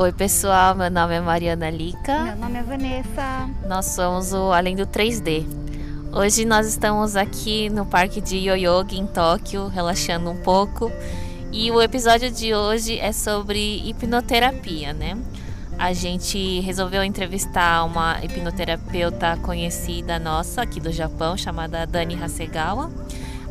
Oi, pessoal. Meu nome é Mariana Lica. Meu nome é Vanessa. Nós somos o Além do 3D. Hoje nós estamos aqui no parque de Yoyogi em Tóquio, relaxando um pouco. E o episódio de hoje é sobre hipnoterapia, né? A gente resolveu entrevistar uma hipnoterapeuta conhecida nossa aqui do Japão, chamada Dani Hasegawa,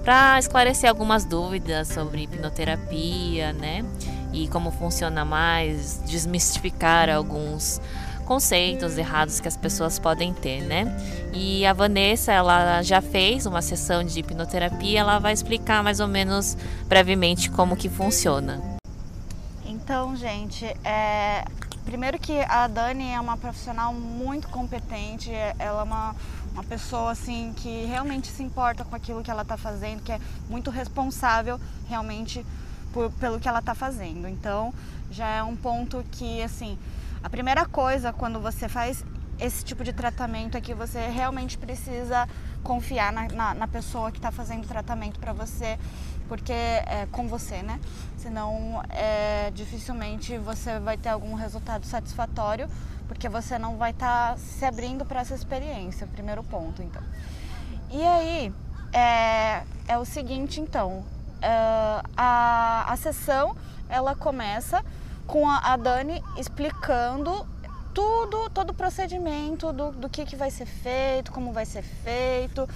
para esclarecer algumas dúvidas sobre hipnoterapia, né? E como funciona mais, desmistificar alguns conceitos errados que as pessoas podem ter, né? E a Vanessa, ela já fez uma sessão de hipnoterapia, ela vai explicar mais ou menos brevemente como que funciona. Então, gente, é... primeiro que a Dani é uma profissional muito competente, ela é uma, uma pessoa assim que realmente se importa com aquilo que ela está fazendo, que é muito responsável realmente por, pelo que ela está fazendo. Então, já é um ponto que, assim, a primeira coisa quando você faz esse tipo de tratamento é que você realmente precisa confiar na, na, na pessoa que está fazendo o tratamento para você, porque é com você, né? Senão, é, dificilmente você vai ter algum resultado satisfatório, porque você não vai estar tá se abrindo para essa experiência, primeiro ponto, então. E aí, é, é o seguinte, então, a, a sessão ela começa com a, a, Dani explicando tudo, todo o procedimento do, do que, que vai ser feito, como vai ser feito.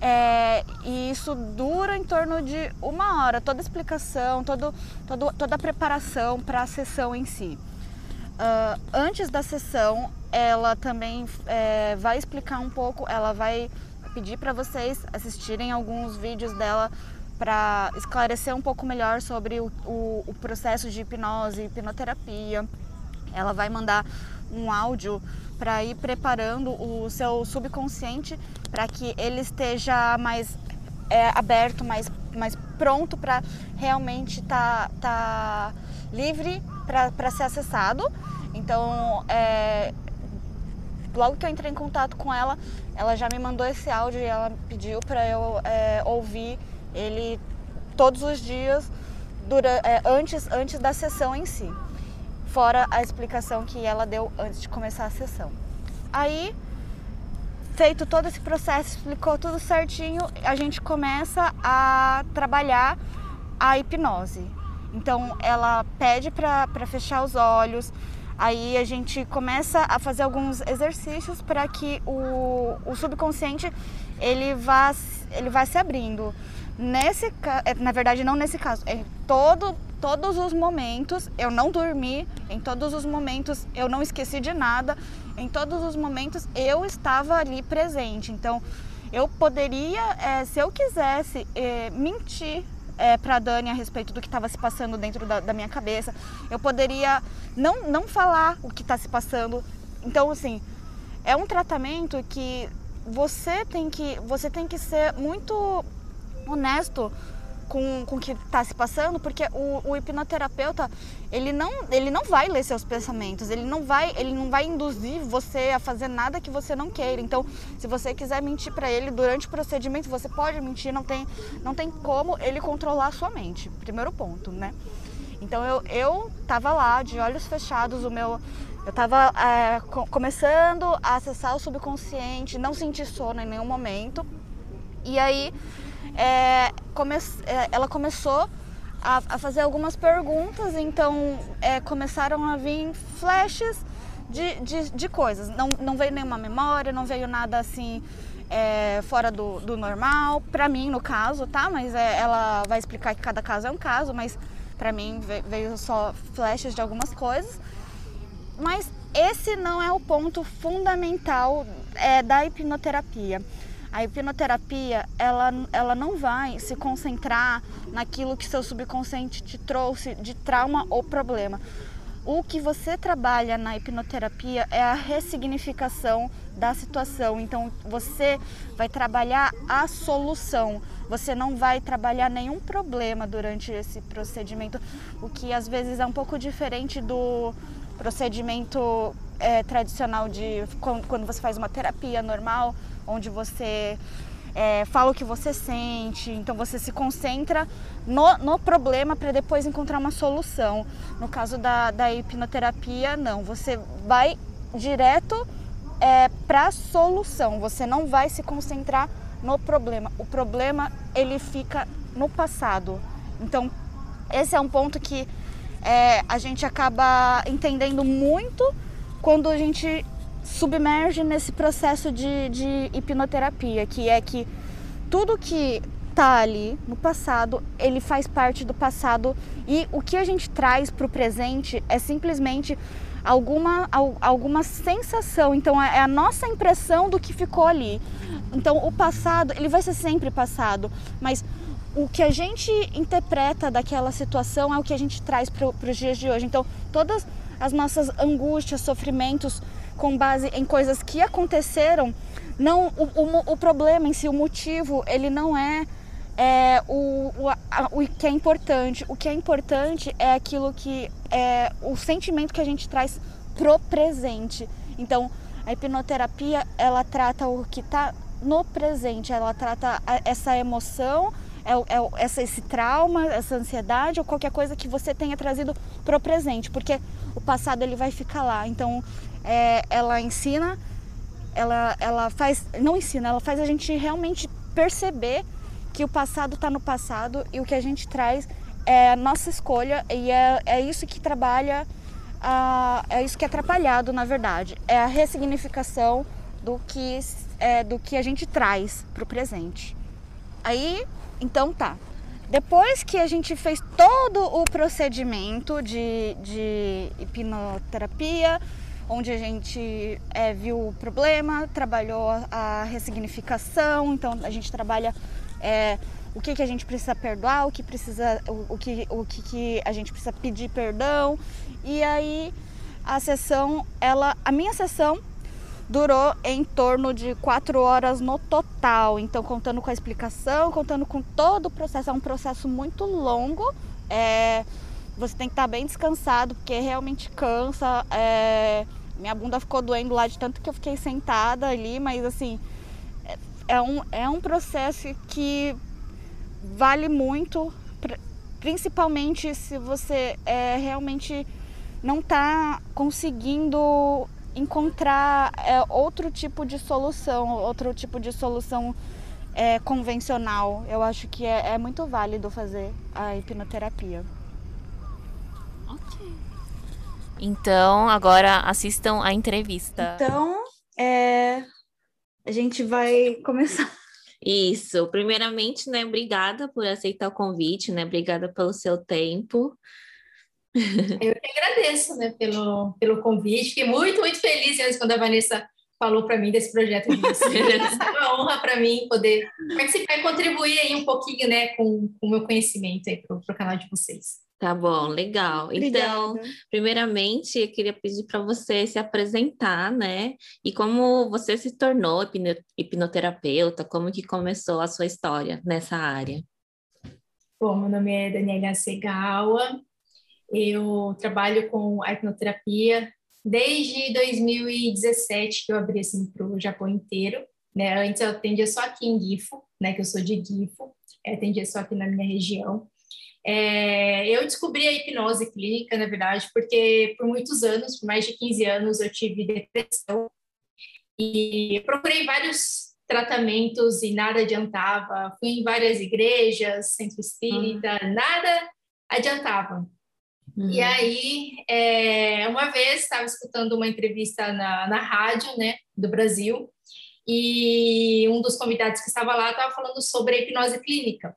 É, e isso dura em torno de uma hora, toda a explicação, todo, todo, toda a preparação para a sessão em si. Uh, antes da sessão, ela também é, vai explicar um pouco, ela vai pedir para vocês assistirem alguns vídeos dela para esclarecer um pouco melhor sobre o, o, o processo de hipnose, hipnoterapia. Ela vai mandar um áudio para ir preparando o seu subconsciente para que ele esteja mais é, aberto, mais, mais pronto para realmente estar tá, tá livre para ser acessado. Então, é, logo que eu entrei em contato com ela, ela já me mandou esse áudio e ela pediu para eu é, ouvir ele todos os dias durante, é, antes, antes da sessão em si, fora a explicação que ela deu antes de começar a sessão. Aí, feito todo esse processo, explicou tudo certinho, a gente começa a trabalhar a hipnose. Então, ela pede para fechar os olhos, aí a gente começa a fazer alguns exercícios para que o, o subconsciente ele vá, ele vá se abrindo. Nesse é, na verdade não nesse caso, em todo todos os momentos eu não dormi, em todos os momentos eu não esqueci de nada, em todos os momentos eu estava ali presente. Então eu poderia, é, se eu quisesse, é, mentir é, para Dani a respeito do que estava se passando dentro da, da, minha cabeça. Eu poderia não, não falar o que está se passando. Então, assim, é um tratamento que você tem que, você tem que ser muito honesto com, com o que está se passando, porque o, o, hipnoterapeuta ele não, ele não vai ler seus pensamentos, ele não vai, ele não vai induzir você a fazer nada que você não queira. Então, se você quiser mentir para ele durante o procedimento, você pode mentir, não tem, não tem como ele controlar a sua mente. Primeiro ponto, né? Então eu eu tava lá de olhos fechados, o meu eu estava é, começando a acessar o subconsciente, não senti sono em nenhum momento. E aí é, come, é, ela começou a, a, fazer algumas perguntas, então é, começaram a vir flashes de, de, de, coisas. Não, não veio nenhuma memória, não veio nada assim é, fora do, do normal, para mim no caso, tá? Mas é, ela vai explicar que cada caso é um caso, mas para mim veio só flashes de algumas coisas. Mas esse não é o ponto fundamental é, da hipnoterapia. A hipnoterapia, ela, ela não vai se concentrar naquilo que seu subconsciente te trouxe de trauma ou problema. O que você trabalha na hipnoterapia é a ressignificação da situação. Então, você vai trabalhar a solução. Você não vai trabalhar nenhum problema durante esse procedimento, o que às vezes é um pouco diferente do procedimento é, tradicional de quando você faz uma terapia normal, onde você é, fala o que você sente, então você se concentra no, no problema para depois encontrar uma solução. No caso da, da hipnoterapia, não, você vai direto é, para a solução, você não vai se concentrar no problema. O problema ele fica no passado. Então, esse é um ponto que é, a gente acaba entendendo muito quando a gente submerge nesse processo de, de hipnoterapia, que é que tudo que tá ali no passado, ele faz parte do passado e o que a gente traz para o presente é simplesmente alguma, alguma sensação. Então é a nossa impressão do que ficou ali. Então o passado, ele vai ser sempre passado, mas o que a gente interpreta daquela situação é o que a gente traz para os dias de hoje. Então todas as nossas angústias, sofrimentos com base em coisas que aconteceram, não o, o, o problema em si, o motivo, ele não é, é o, o, a, o que é importante. O que é importante é aquilo que é o sentimento que a gente traz pro presente. Então, a hipnoterapia, ela trata o que está no presente, ela trata essa emoção, é, é, essa, esse trauma, essa ansiedade ou qualquer coisa que você tenha trazido pro presente, porque o passado ele vai ficar lá. Então, é, ela ensina, ela, ela faz, não ensina, ela faz a gente realmente perceber que o passado está no passado e o que a gente traz é a nossa escolha e é, é isso que trabalha, a, é isso que é atrapalhado na verdade, é a ressignificação do que, é, do que a gente traz para o presente. Aí, então tá. Depois que a gente fez todo o procedimento de, de hipnoterapia, onde a gente é, viu o problema, trabalhou a ressignificação, então a gente trabalha é, o que, que a gente precisa perdoar, o que precisa, o, o, que, o que, que a gente precisa pedir perdão. E aí a sessão, ela, a minha sessão durou em torno de quatro horas no total. Então, contando com a explicação, contando com todo o processo, é um processo muito longo. É, você tem que estar bem descansado, porque realmente cansa. É, minha bunda ficou doendo lá de tanto que eu fiquei sentada ali, mas assim, é, é um, é um processo que vale muito, principalmente se você é, realmente não está conseguindo encontrar é, outro tipo de solução, outro tipo de solução é, convencional. Eu acho que é, é muito válido fazer a hipnoterapia. Então, agora assistam a entrevista. Então, é, a gente vai começar. Isso. Primeiramente, né, obrigada por aceitar o convite, né? Obrigada pelo seu tempo. Eu que agradeço, né, pelo, pelo convite. Fiquei muito, muito feliz antes quando a Vanessa falou para mim desse projeto de vocês. é uma honra para mim poder participar e contribuir aí um pouquinho, né, com o meu conhecimento aí para o canal de vocês. Tá bom, legal. Obrigada. Então, primeiramente, eu queria pedir para você se apresentar, né? E como você se tornou hipnoterapeuta, como que começou a sua história nessa área? Bom, meu nome é Daniela Segawa, eu trabalho com a hipnoterapia desde 2017, que eu abri assim para o Japão inteiro. Né? Antes eu atendia só aqui em Gifo, né? Que eu sou de Gifo, eu atendia só aqui na minha região. É, eu descobri a hipnose clínica, na verdade, porque por muitos anos, por mais de 15 anos, eu tive depressão e procurei vários tratamentos e nada adiantava. Fui em várias igrejas, centro espírita, uhum. nada adiantava. Uhum. E aí, é, uma vez, estava escutando uma entrevista na, na rádio né, do Brasil e um dos convidados que estava lá estava falando sobre a hipnose clínica.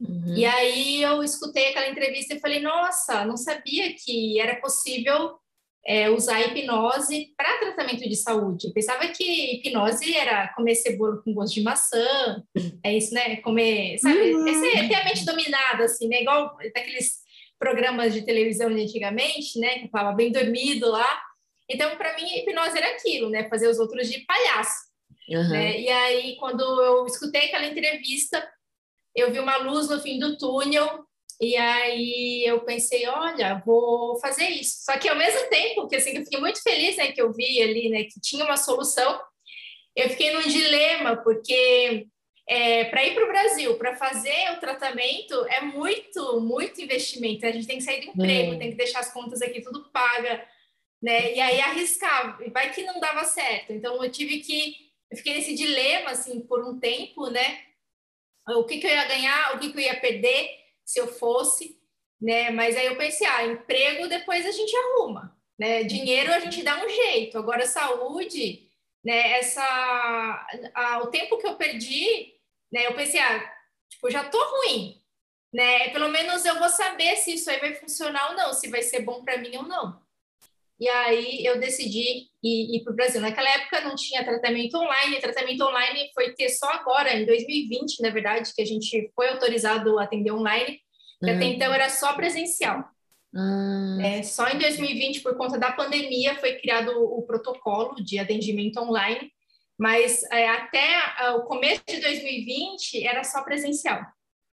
Uhum. E aí eu escutei aquela entrevista e falei, nossa, não sabia que era possível é, usar hipnose para tratamento de saúde. Eu pensava que hipnose era comer cebola com gosto de maçã, é isso, né? Comer, sabe? Uhum. Esse, ter a mente dominada, assim, né? Igual daqueles programas de televisão de antigamente, né? Que falava bem dormido lá. Então, para mim, hipnose era aquilo, né? Fazer os outros de palhaço. Uhum. Né? E aí, quando eu escutei aquela entrevista, eu vi uma luz no fim do túnel e aí eu pensei, olha, vou fazer isso. Só que ao mesmo tempo que assim, eu fiquei muito feliz, né, que eu vi ali, né, que tinha uma solução, eu fiquei num dilema porque é, para ir para o Brasil, para fazer o tratamento, é muito, muito investimento. A gente tem que sair do emprego, é. tem que deixar as contas aqui tudo paga, né? E aí arriscar, vai que não dava certo. Então eu tive que, eu fiquei nesse dilema assim por um tempo, né? O que, que eu ia ganhar, o que, que eu ia perder se eu fosse, né? Mas aí eu pensei, ah, emprego depois a gente arruma, né? Dinheiro a gente dá um jeito. Agora saúde, né? Essa, a, o tempo que eu perdi né? Eu pensei, ah, tipo, já tô ruim, né? Pelo menos eu vou saber se isso aí vai funcionar ou não, se vai ser bom para mim ou não. E aí eu decidi ir, ir para o Brasil. Naquela época não tinha tratamento online, tratamento online foi ter só agora, em 2020, na verdade, que a gente foi autorizado a atender online, que até então era só presencial. Hum. É, só em 2020, por conta da pandemia, foi criado o protocolo de atendimento online, mas é, até uh, o começo de 2020 era só presencial.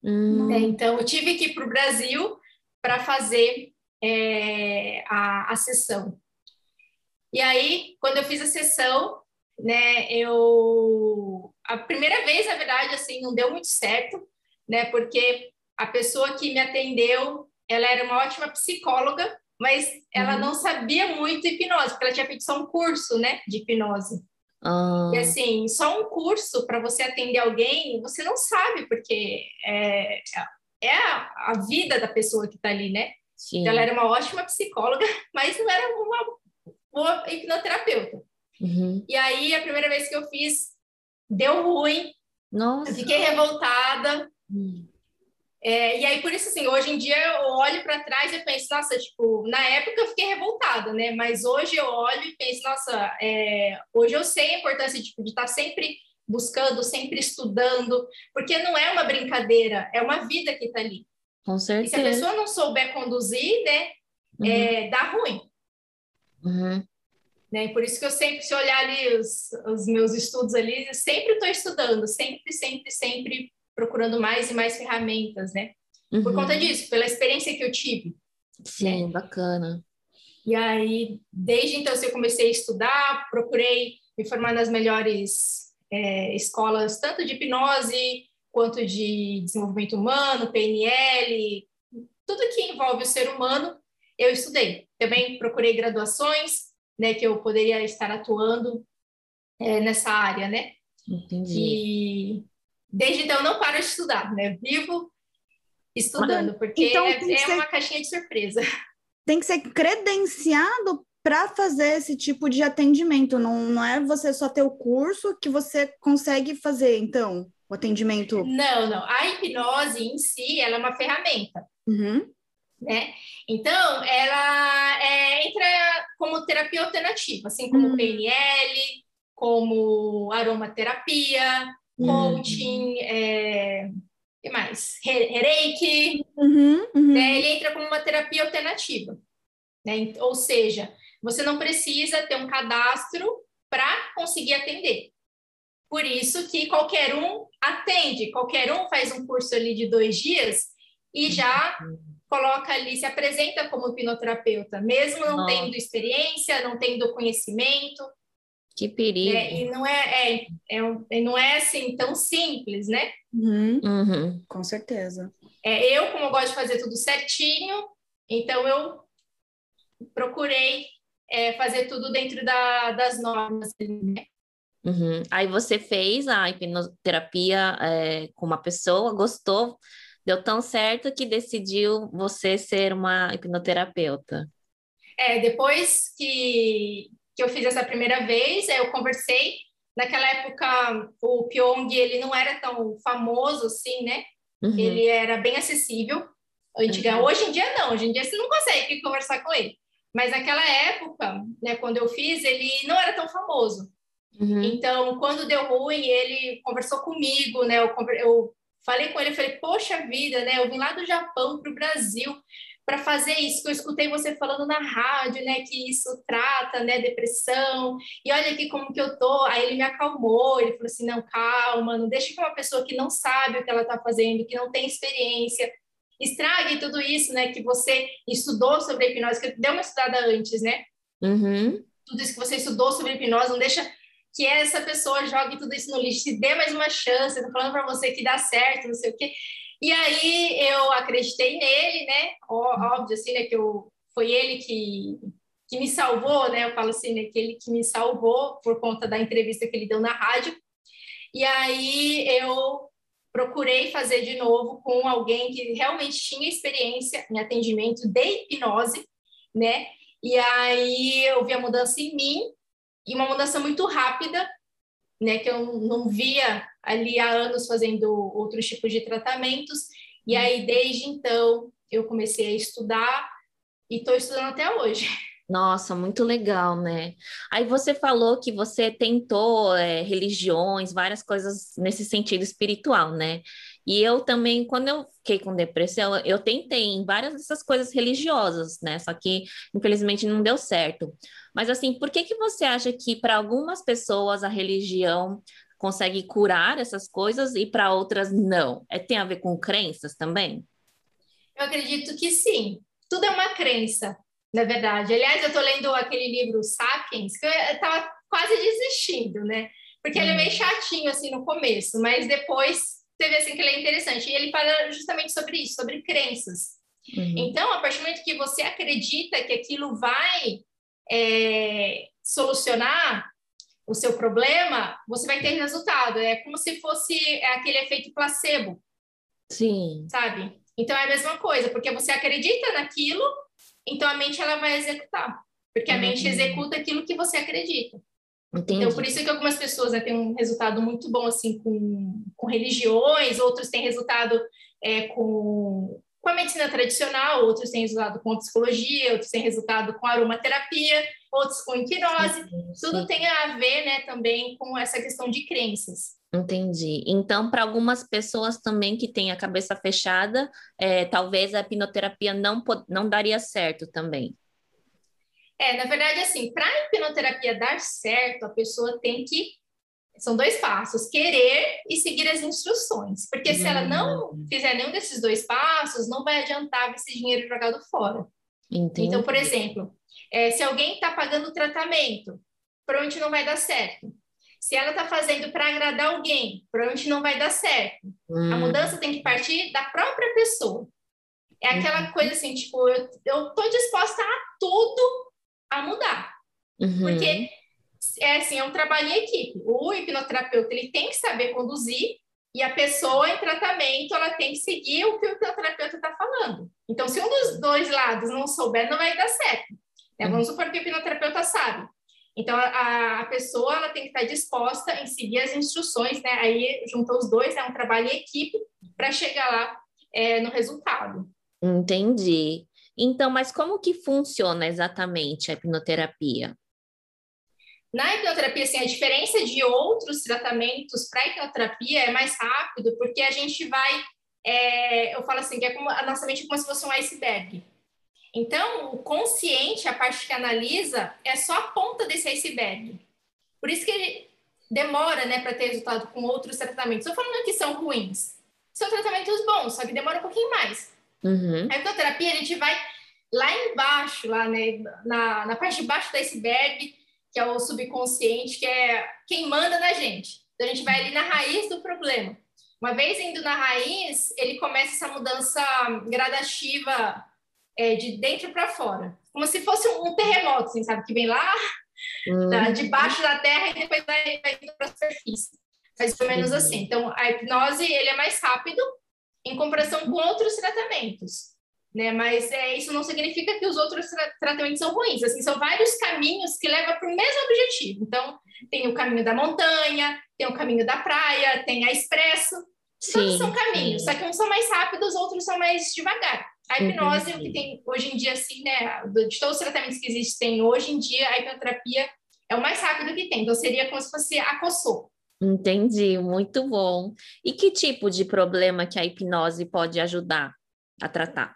Hum. É, então, eu tive que ir para o Brasil para fazer é, a, a sessão. E aí, quando eu fiz a sessão, né, eu... A primeira vez, na verdade, assim, não deu muito certo, né, porque a pessoa que me atendeu, ela era uma ótima psicóloga, mas ela uhum. não sabia muito hipnose, porque ela tinha feito só um curso, né, de hipnose. Ah. E assim, só um curso para você atender alguém, você não sabe, porque é, é a, a vida da pessoa que está ali, né? Sim. Ela era uma ótima psicóloga, mas não era uma boa hipnoterapeuta. Uhum. E aí, a primeira vez que eu fiz, deu ruim. Nossa. Eu fiquei revoltada. Hum. É, e aí, por isso, assim, hoje em dia eu olho para trás e penso, nossa, tipo, na época eu fiquei revoltada, né? Mas hoje eu olho e penso, nossa, é, hoje eu sei a importância tipo, de estar tá sempre buscando, sempre estudando, porque não é uma brincadeira, é uma vida que está ali. Com certeza. E se a pessoa não souber conduzir, né, uhum. é, dá ruim. Uhum. Né? Por isso que eu sempre, se olhar ali os, os meus estudos ali, sempre estou estudando, sempre, sempre, sempre procurando mais e mais ferramentas, né? Uhum. Por conta disso, pela experiência que eu tive. Sim, né? bacana. E aí, desde então, assim, eu comecei a estudar, procurei me formar nas melhores é, escolas, tanto de hipnose quanto de desenvolvimento humano, PNL, tudo que envolve o ser humano, eu estudei. Também procurei graduações, né, que eu poderia estar atuando é, nessa área, né? Entendi. E desde então eu não paro de estudar, né? Vivo estudando, porque então, é, é ser, uma caixinha de surpresa. Tem que ser credenciado para fazer esse tipo de atendimento, não, não é você só ter o curso que você consegue fazer, então, o atendimento. Não, não. A hipnose em si, ela é uma ferramenta. Uhum. Né? Então, ela é, entra como terapia alternativa, assim como uhum. PNL, como aromaterapia, coaching, é, que mais? Reiki, uhum, uhum. Né? ele entra como uma terapia alternativa. Né? Ou seja, você não precisa ter um cadastro para conseguir atender. Por isso que qualquer um atende, qualquer um faz um curso ali de dois dias e já coloca ali, se apresenta como hipnoterapeuta, mesmo não Nossa. tendo experiência, não tendo conhecimento. Que perigo. É, e não é, é, é, não é assim tão simples, né? Uhum. Uhum. Com certeza. É, eu, como eu gosto de fazer tudo certinho, então eu procurei é, fazer tudo dentro da, das normas. Né? Uhum. Aí você fez a hipnoterapia é, com uma pessoa, gostou, deu tão certo que decidiu você ser uma hipnoterapeuta. É, depois que, que eu fiz essa primeira vez, eu conversei. Naquela época, o Pyong ele não era tão famoso assim, né? Uhum. Ele era bem acessível. Uhum. Hoje em dia não, hoje em dia você não consegue conversar com ele. Mas naquela época, né, quando eu fiz, ele não era tão famoso. Uhum. Então, quando deu ruim, ele conversou comigo, né? Eu, eu falei com ele, falei, poxa vida, né? Eu vim lá do Japão para o Brasil para fazer isso que eu escutei você falando na rádio, né, que isso trata, né, depressão. E olha aqui como que eu tô. Aí ele me acalmou, ele falou assim: "Não, calma, não deixe que uma pessoa que não sabe o que ela está fazendo, que não tem experiência, estrague tudo isso, né, que você estudou sobre hipnose, que deu uma estudada antes, né? Uhum. Tudo isso que você estudou sobre hipnose, não deixa que essa pessoa jogue tudo isso no lixo, se dê mais uma chance, tô falando para você que dá certo, não sei o quê. E aí eu acreditei nele, né? Óbvio, assim, né? Que eu, foi ele que, que me salvou, né? Eu falo assim, né? Que ele que me salvou por conta da entrevista que ele deu na rádio. E aí eu procurei fazer de novo com alguém que realmente tinha experiência em atendimento de hipnose, né? E aí eu vi a mudança em mim e uma mudança muito rápida, né? Que eu não via ali há anos fazendo outros tipos de tratamentos. E aí desde então eu comecei a estudar e estou estudando até hoje. Nossa, muito legal, né? Aí você falou que você tentou é, religiões, várias coisas nesse sentido espiritual, né? E eu também, quando eu fiquei com depressão, eu tentei em várias dessas coisas religiosas, né? Só que, infelizmente, não deu certo. Mas, assim, por que que você acha que para algumas pessoas a religião consegue curar essas coisas e para outras não? É, tem a ver com crenças também? Eu acredito que sim. Tudo é uma crença na verdade. Aliás, eu estou lendo aquele livro Sapiens, que eu estava quase desistindo, né? Porque ele é meio uhum. chatinho, assim, no começo, mas depois você vê, assim, que ele é interessante. E ele fala justamente sobre isso, sobre crenças. Uhum. Então, a partir do momento que você acredita que aquilo vai é, solucionar o seu problema, você vai ter resultado. É como se fosse aquele efeito placebo. Sim. Sabe? Então, é a mesma coisa, porque você acredita naquilo então a mente ela vai executar, porque a uhum. mente executa aquilo que você acredita. Entendi. Então, por isso que algumas pessoas né, têm um resultado muito bom assim com, com religiões, outros têm resultado é, com, com a medicina tradicional, outros têm resultado com a psicologia, outros têm resultado com aromaterapia, outros com hipnose. Tudo tem a ver né, também com essa questão de crenças. Entendi. Então, para algumas pessoas também que têm a cabeça fechada, é, talvez a hipnoterapia não, não daria certo também. É, na verdade, assim, para a hipnoterapia dar certo, a pessoa tem que. São dois passos: querer e seguir as instruções. Porque se ela não uhum. fizer nenhum desses dois passos, não vai adiantar esse dinheiro jogado fora. Entendi. Então, por exemplo, é, se alguém está pagando o tratamento, provavelmente não vai dar certo. Se ela está fazendo para agradar alguém, provavelmente não vai dar certo. Hum. A mudança tem que partir da própria pessoa. É aquela uhum. coisa assim, tipo, eu, eu tô disposta a tudo a mudar. Uhum. Porque é assim, é um trabalho em equipe. O hipnoterapeuta ele tem que saber conduzir e a pessoa em tratamento ela tem que seguir o que o hipnoterapeuta está falando. Então, se um dos dois lados não souber, não vai dar certo. Né? Vamos supor que o hipnoterapeuta sabe. Então, a, a, pessoa ela tem que estar disposta em seguir as instruções, né? Aí, juntou os dois, é um trabalho em equipe para chegar lá é, no resultado. Entendi. Então, mas como que funciona exatamente a hipnoterapia? Na hipnoterapia, assim, a diferença de outros tratamentos para hipnoterapia é mais rápido, porque a gente vai, é, eu falo assim, que é como, a nossa mente é como se fosse um iceberg. Então, o consciente, a parte que analisa, é só a ponta desse iceberg. Por isso que ele demora né, para ter resultado com outros tratamentos. Estou falando que são ruins. São tratamentos bons, só que demora um pouquinho mais. Uhum. A hipnoterapia, a gente vai lá embaixo, lá né, na, na parte de baixo do iceberg, que é o subconsciente, que é quem manda na gente. Então, a gente vai ali na raiz do problema. Uma vez indo na raiz, ele começa essa mudança gradativa é, de dentro para fora. Como se fosse um terremoto, assim, sabe? Que vem lá uhum. debaixo da terra e depois vai, vai indo para a superfície. Mais ou menos assim. Então, a hipnose ele é mais rápido em comparação com outros tratamentos. Né? Mas é, isso não significa que os outros tra tratamentos são ruins. Assim, são vários caminhos que levam para o mesmo objetivo. Então, tem o caminho da montanha, tem o caminho da praia, tem a expresso. Sim, Todos são caminhos, sim. só que uns são mais rápidos, outros são mais devagar. A hipnose, o que tem hoje em dia, assim, né, de todos os tratamentos que existem hoje em dia, a hipnoterapia é o mais rápido que tem. Então, seria como se fosse a COSSO. Entendi, muito bom. E que tipo de problema que a hipnose pode ajudar a tratar?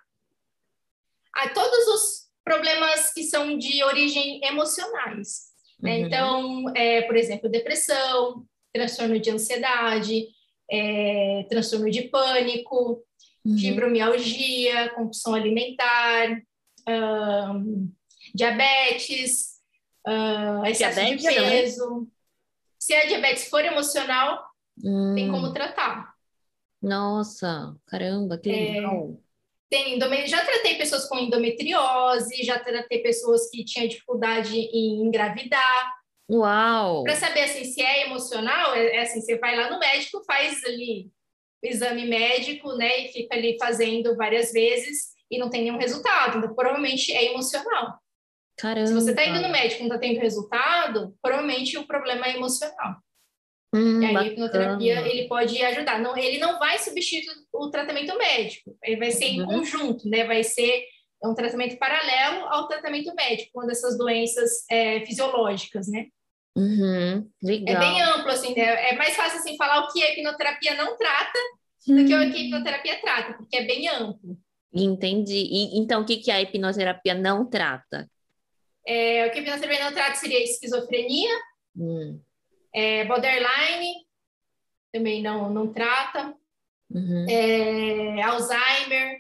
A todos os problemas que são de origem emocionais. Né? Uhum. Então, é, por exemplo, depressão, transtorno de ansiedade, é, transtorno de pânico, uhum. fibromialgia, compulsão alimentar, diabetes, excesso diabetes, de peso. Se a diabetes for emocional, hum. tem como tratar. Nossa, caramba, que é, legal. É, tem já tratei pessoas com endometriose, já tratei pessoas que tinham dificuldade em engravidar. Uau! Para saber assim, se é emocional, é, é, assim, você vai lá no médico, faz ali o exame médico, né, e fica ali fazendo várias vezes e não tem nenhum resultado. Então, provavelmente é emocional. Caramba. Se você está indo no médico e não está tendo resultado, provavelmente o problema é emocional. Hum, e aí, a hipnoterapia ele pode ajudar. Não, ele não vai substituir o tratamento médico, ele vai ser em uhum. conjunto, né? Vai ser um tratamento paralelo ao tratamento médico, quando essas doenças é, fisiológicas, né? Uhum, legal. É bem amplo, assim, né? É mais fácil assim, falar o que a hipnoterapia não trata do que o que a hipnoterapia trata, porque é bem amplo. Entendi. E, então, o que, que a hipnoterapia não trata? É, o que a hipnoterapia não trata seria esquizofrenia, hum. é, borderline, também não, não trata, uhum. é, Alzheimer,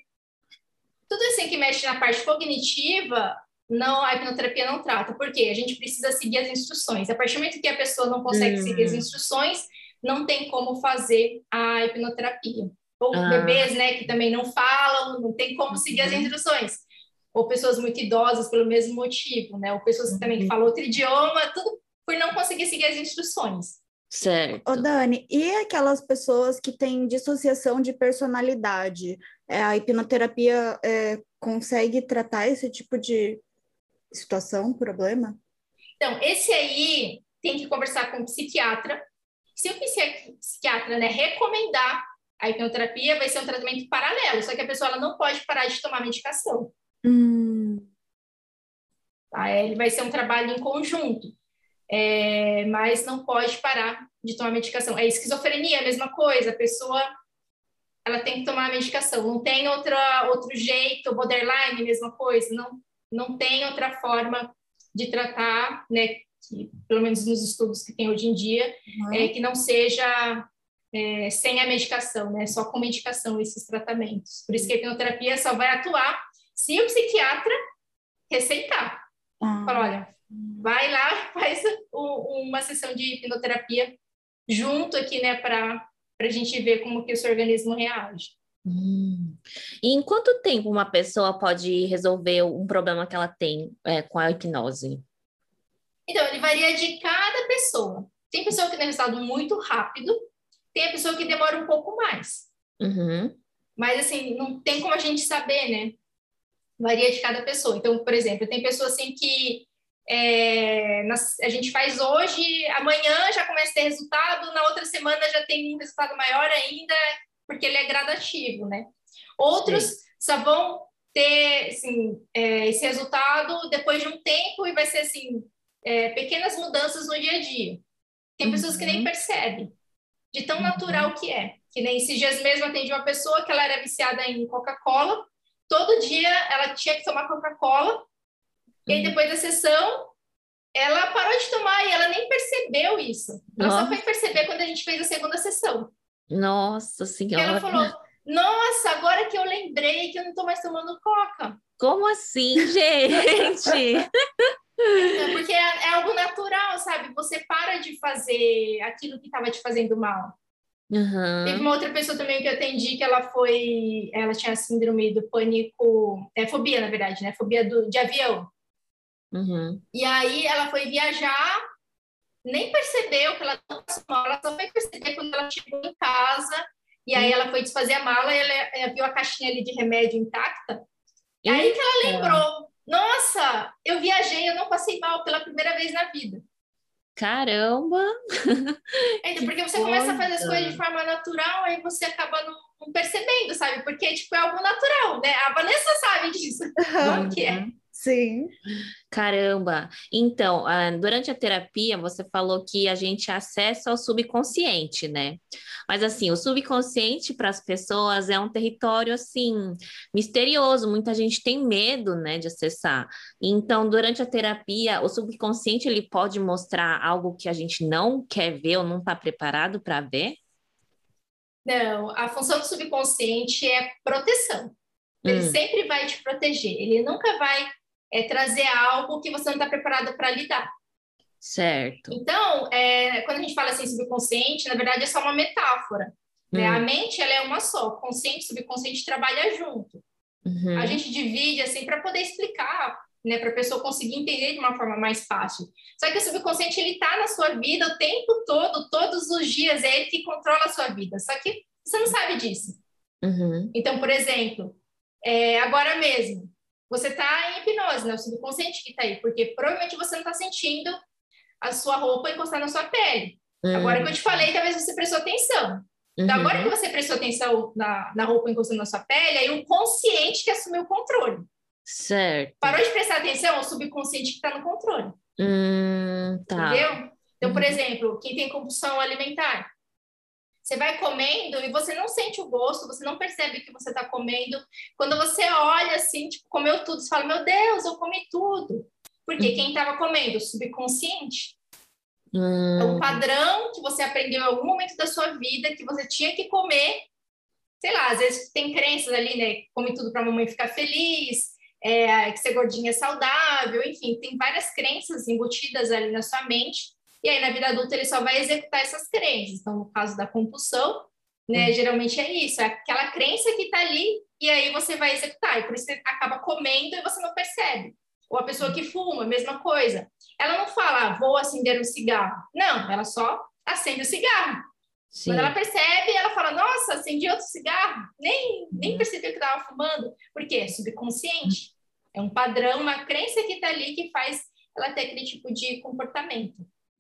tudo assim que mexe na parte cognitiva, não, a hipnoterapia não trata. Por quê? A gente precisa seguir as instruções. A partir do momento que a pessoa não consegue uhum. seguir as instruções, não tem como fazer a hipnoterapia ou ah. bebês, né, que também não falam, não tem como seguir as uhum. instruções, ou pessoas muito idosas pelo mesmo motivo, né, ou pessoas que também que uhum. falam outro idioma, tudo por não conseguir seguir as instruções. Certo. Ô Dani, e aquelas pessoas que têm dissociação de personalidade? É, a hipnoterapia é, consegue tratar esse tipo de situação, problema? Então, esse aí tem que conversar com o psiquiatra. Se o psiquiatra né, recomendar a hipnoterapia vai ser um tratamento paralelo, só que a pessoa ela não pode parar de tomar medicação. Hum. Tá? Ele vai ser um trabalho em conjunto, é, mas não pode parar de tomar medicação. É esquizofrenia, a mesma coisa, a pessoa ela tem que tomar a medicação, não tem outra, outro jeito, borderline, mesma coisa, não, não tem outra forma de tratar, né, que, pelo menos nos estudos que tem hoje em dia, uhum. é, que não seja é, sem a medicação, né? Só com medicação esses tratamentos. Por isso que a hipnoterapia só vai atuar se o psiquiatra receitar. Ah. Fala, olha, vai lá, faz o, uma sessão de hipnoterapia junto aqui, né, para a gente ver como que o seu organismo reage. Hum. E em quanto tempo uma pessoa pode resolver um problema que ela tem é, com a hipnose? Então, ele varia de cada pessoa. Tem pessoa que tem resultado muito rápido, tem a pessoa que demora um pouco mais. Uhum. Mas, assim, não tem como a gente saber, né? Varia de cada pessoa. Então, por exemplo, tem pessoas assim que é, a gente faz hoje, amanhã já começa a ter resultado, na outra semana já tem um resultado maior ainda, porque ele é gradativo, né? Outros Sim. só vão ter assim, é, esse resultado depois de um tempo e vai ser assim é, pequenas mudanças no dia a dia. Tem uhum. pessoas que nem uhum. percebem de tão natural que é. Que nem esses dias mesmo atendi uma pessoa que ela era viciada em Coca-Cola, todo dia ela tinha que tomar Coca-Cola, e aí depois da sessão ela parou de tomar e ela nem percebeu isso. Ela Nossa. só foi perceber quando a gente fez a segunda sessão. Nossa Senhora! ela falou, nossa, agora que eu lembrei que eu não estou mais tomando Coca. Como assim, gente? É porque é, é, algo natural, sabe? Você para de fazer aquilo que estava te fazendo mal. Uhum. Teve uma outra pessoa também que eu atendi que ela foi, ela tinha síndrome do pânico, é fobia na verdade, né? Fobia do, de avião. Uhum. E aí ela foi viajar, nem percebeu que ela não passou mal, ela só foi perceber quando ela chegou em casa. E aí ela foi desfazer a mala e ela, ela viu a caixinha ali de remédio intacta. E aí que ela lembrou, nossa, eu viajei, eu não passei mal pela primeira vez na vida. Caramba! Então, porque você começa a fazer as coisas de forma natural, aí você acaba não, percebendo, sabe? Porque, tipo, é algo natural, né? A Vanessa sabe disso. Uhum. que é. Sim. Caramba. Então, ah, durante a terapia, você falou que a gente acessa o subconsciente, né? Mas assim, o subconsciente para as pessoas é um território assim misterioso. Muita gente tem medo, né, de acessar. Então, durante a terapia, o subconsciente ele pode mostrar algo que a gente não quer ver ou não está preparado para ver? Não, a função do subconsciente é proteção. Ele hum. sempre vai te proteger. Ele nunca vai é trazer algo que você não está preparado para lidar. Certo. Então, é, quando a gente fala assim subconsciente, na verdade é só uma metáfora. Hum. Né? A hum. mente ela é uma só, consciente e subconsciente trabalham junto. Uhum. A gente divide assim para poder explicar, né, para a pessoa conseguir entender de uma forma mais fácil. Só que o subconsciente ele está na sua vida o tempo todo, todos os dias, é ele que controla a sua vida. Só que você não sabe disso. Uhum. Então, por exemplo, é, agora mesmo, você está em hipnose, né? O subconsciente que está aí, porque provavelmente você não está sentindo a sua roupa encostar na sua pele. Uhum. Agora que eu te falei, talvez você prestou atenção. Então, uhum. agora que você prestou atenção na, na roupa encostando na sua pele, aí o consciente que assumiu o controle. Certo. Parou de prestar atenção, é o subconsciente que está no controle. Hum, tá. Entendeu? Então, por uhum. exemplo, quem tem compulsão alimentar, você vai comendo e você não sente o gosto, você não percebe que você está comendo. Quando você olha assim, tipo, comeu tudo, você fala, meu Deus, eu comi tudo. Porque uhum. quem estava comendo? Subconsciente. Hum. É um padrão que você aprendeu em algum momento da sua vida que você tinha que comer. Sei lá, às vezes tem crenças ali, né? Come tudo para a mamãe ficar feliz, é, que ser gordinha é saudável, enfim, tem várias crenças embutidas ali na sua mente. E aí, na vida adulta, ele só vai executar essas crenças. Então, no caso da compulsão, né, hum. geralmente é isso, é aquela crença que está ali, e aí você vai executar. E por isso você acaba comendo e você não percebe. Ou a pessoa que fuma, mesma coisa. Ela não fala, ah, vou acender um cigarro. Não, ela só acende o cigarro. Sim. Quando ela percebe, ela fala, nossa, acendi outro cigarro. Nem, nem uhum. percebeu que estava fumando. Por quê? É subconsciente. É um padrão, uma crença que está ali que faz ela ter aquele tipo de comportamento.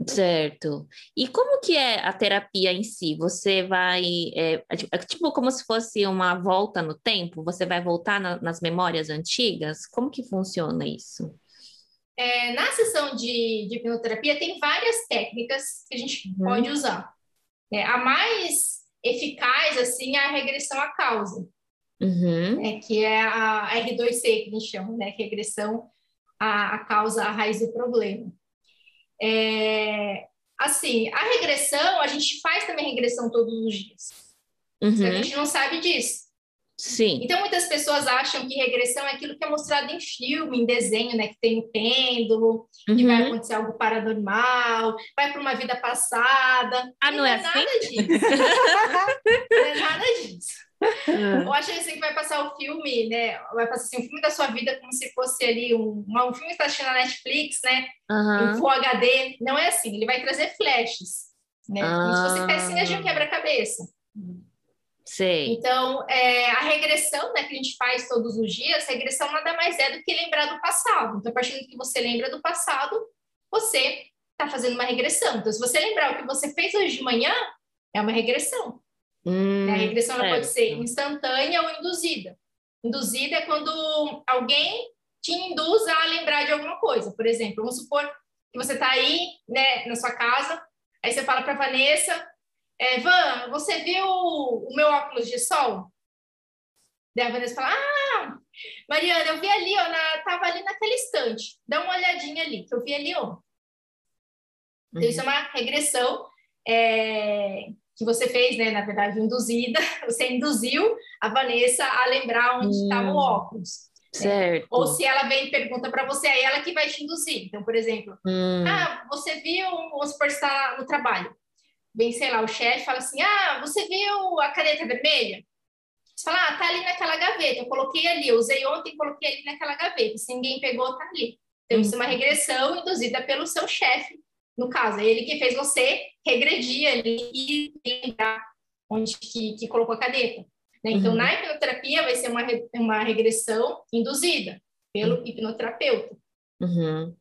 Certo. E como que é a terapia em si? Você vai, é, é tipo como se fosse uma volta no tempo? Você vai voltar na, nas memórias antigas? Como que funciona isso? É, na sessão de, de, hipnoterapia tem várias técnicas que a gente uhum. pode usar. É, a mais eficaz, assim, é a regressão à causa, uhum. é, que é a R2C, que a gente chama, né? Regressão à, à causa, à raiz do problema. É, assim, a regressão, a gente faz também regressão todos os dias. Uhum. A gente não sabe disso. Sim. Então, muitas pessoas acham que regressão é aquilo que é mostrado em filme, em desenho, né? Que tem o pêndulo, uhum. que vai uhum. acontecer algo paranormal, vai para uma vida passada. Ah, não, não é, é assim? Nada disso. não é nada disso. Eu acho assim que vai passar o filme, né? Vai passar assim, o filme da sua vida como se fosse ali um, um filme que está assistindo na Netflix, né? Uhum. Em Full HD. Não é assim, ele vai trazer flashes, né? Ah. Como se fosse pecinhas de um quebra-cabeça. Sei. Então, é, a regressão né, que a gente faz todos os dias, regressão nada mais é do que lembrar do passado. Então, a partir do que você lembra do passado, você está fazendo uma regressão. Então, se você lembrar o que você fez hoje de manhã, é uma regressão. Hum, a regressão pode ser instantânea ou induzida. Induzida é quando alguém te induz a lembrar de alguma coisa. Por exemplo, vamos supor que você está aí, né, na sua casa, aí você fala para Vanessa, é, Van, você viu o meu óculos de sol? Daí a Vanessa fala, ah, Mariana, eu vi ali, ó, na, tava ali naquele estante. Dá uma olhadinha ali, que eu vi ali, ó. Então, isso é uma regressão é, que você fez, né, na verdade, induzida, você induziu a Vanessa a lembrar onde estava hum, o óculos. Né? Certo. Ou se ela vem e pergunta para você, é ela que vai te induzir. Então, por exemplo, hum. ah, você viu, vamos supor, está no trabalho. Vem, sei lá, o chefe fala assim, ah, você viu a caneta vermelha? Você fala, ah, tá ali naquela gaveta, eu coloquei ali, eu usei ontem, coloquei ali naquela gaveta. Se ninguém pegou, tá ali. Então, isso é uma uhum. regressão induzida pelo seu chefe no caso, é ele que fez você regredir ali e lembrar onde que, que colocou a caneta. Né? Então, uhum. na hipnoterapia vai ser uma, uma regressão induzida pelo uhum. hipnoterapeuta. Uhum.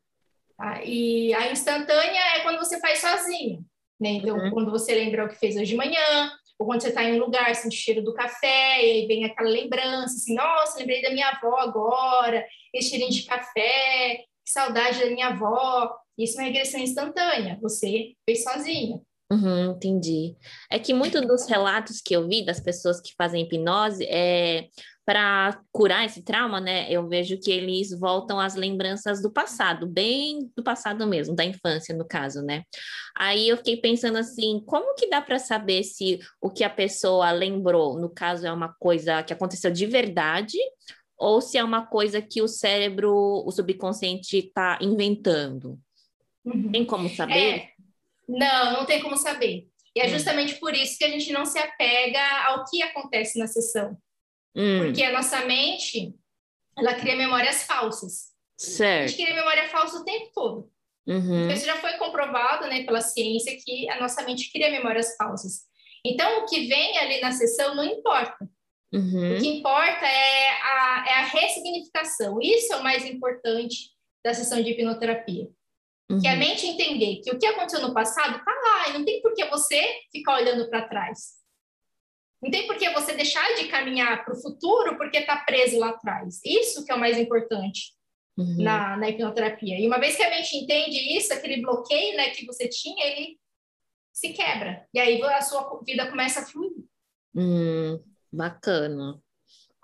Tá? E a instantânea é quando você faz sozinho. Né? Então, uhum. quando você lembra o que fez hoje de manhã, ou quando você está em um lugar, sente o cheiro do café, e aí vem aquela lembrança, assim, nossa, lembrei da minha avó agora, esse cheirinho de café, que saudade da minha avó. Isso é uma regressão instantânea, você fez sozinha. Uhum, entendi. É que muitos dos relatos que eu vi das pessoas que fazem hipnose é para curar esse trauma, né? Eu vejo que eles voltam às lembranças do passado, bem do passado mesmo, da infância, no caso, né? Aí eu fiquei pensando assim, como que dá para saber se o que a pessoa lembrou, no caso, é uma coisa que aconteceu de verdade ou se é uma coisa que o cérebro, o subconsciente está inventando? Uhum. Tem como saber? É, não, não tem como saber. E é hum. justamente por isso que a gente não se apega ao que acontece na sessão. Hum. Porque a nossa mente, ela cria memórias falsas. Certo. A gente cria memória falsa o tempo todo. Uhum. Isso já foi comprovado né, pela ciência que a nossa mente cria memórias falsas. Então, o que vem ali na sessão não importa. Uhum. O que importa é a, é a ressignificação. Isso é o mais importante da sessão de hipnoterapia. Uhum. Que a mente entender que o que aconteceu no passado está lá, e não tem por que você ficar olhando para trás. Não tem por que você deixar de caminhar para o futuro porque está preso lá atrás. Isso que é o mais importante uhum. na, na hipnoterapia. E uma vez que a mente entende isso, aquele bloqueio né, que você tinha, ele se quebra. E aí a sua vida começa a fluir. Hum, bacana.